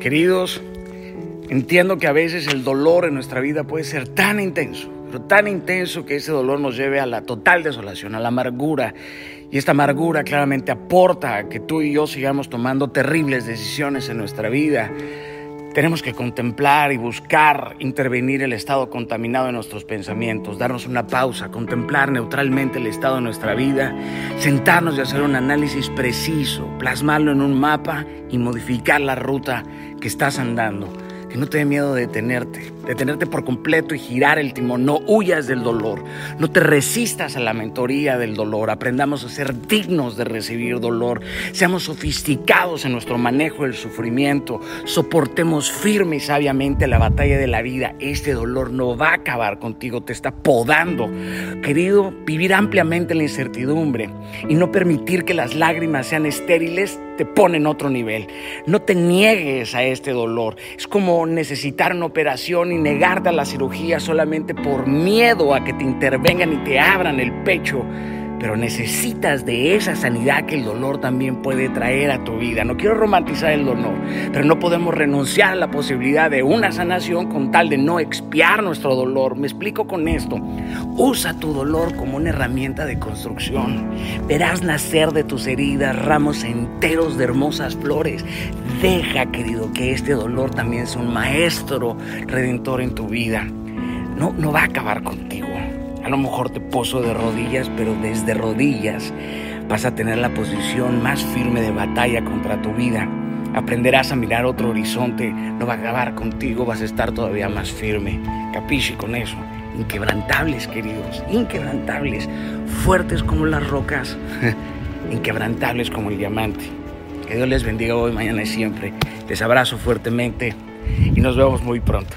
Queridos, entiendo que a veces el dolor en nuestra vida puede ser tan intenso, pero tan intenso que ese dolor nos lleve a la total desolación, a la amargura. Y esta amargura claramente aporta a que tú y yo sigamos tomando terribles decisiones en nuestra vida tenemos que contemplar y buscar intervenir el estado contaminado de nuestros pensamientos, darnos una pausa, contemplar neutralmente el estado de nuestra vida, sentarnos y hacer un análisis preciso, plasmarlo en un mapa y modificar la ruta que estás andando que no te dé miedo de detenerte, detenerte por completo y girar el timón. No huyas del dolor, no te resistas a la mentoría del dolor. Aprendamos a ser dignos de recibir dolor, seamos sofisticados en nuestro manejo del sufrimiento, soportemos firme y sabiamente la batalla de la vida. Este dolor no va a acabar contigo, te está podando. Querido, vivir ampliamente en la incertidumbre y no permitir que las lágrimas sean estériles te pone en otro nivel. No te niegues a este dolor. Es como necesitar una operación y negarte a la cirugía solamente por miedo a que te intervengan y te abran el pecho pero necesitas de esa sanidad que el dolor también puede traer a tu vida. No quiero romantizar el dolor, pero no podemos renunciar a la posibilidad de una sanación con tal de no expiar nuestro dolor. Me explico con esto. Usa tu dolor como una herramienta de construcción. Verás nacer de tus heridas ramos enteros de hermosas flores. Deja, querido, que este dolor también sea un maestro redentor en tu vida. No, no va a acabar contigo a lo mejor te poso de rodillas, pero desde rodillas vas a tener la posición más firme de batalla contra tu vida. Aprenderás a mirar otro horizonte, no va a acabar contigo, vas a estar todavía más firme. Capiche con eso. Inquebrantables, queridos, inquebrantables, fuertes como las rocas, inquebrantables como el diamante. Que Dios les bendiga hoy, mañana y siempre. Les abrazo fuertemente y nos vemos muy pronto.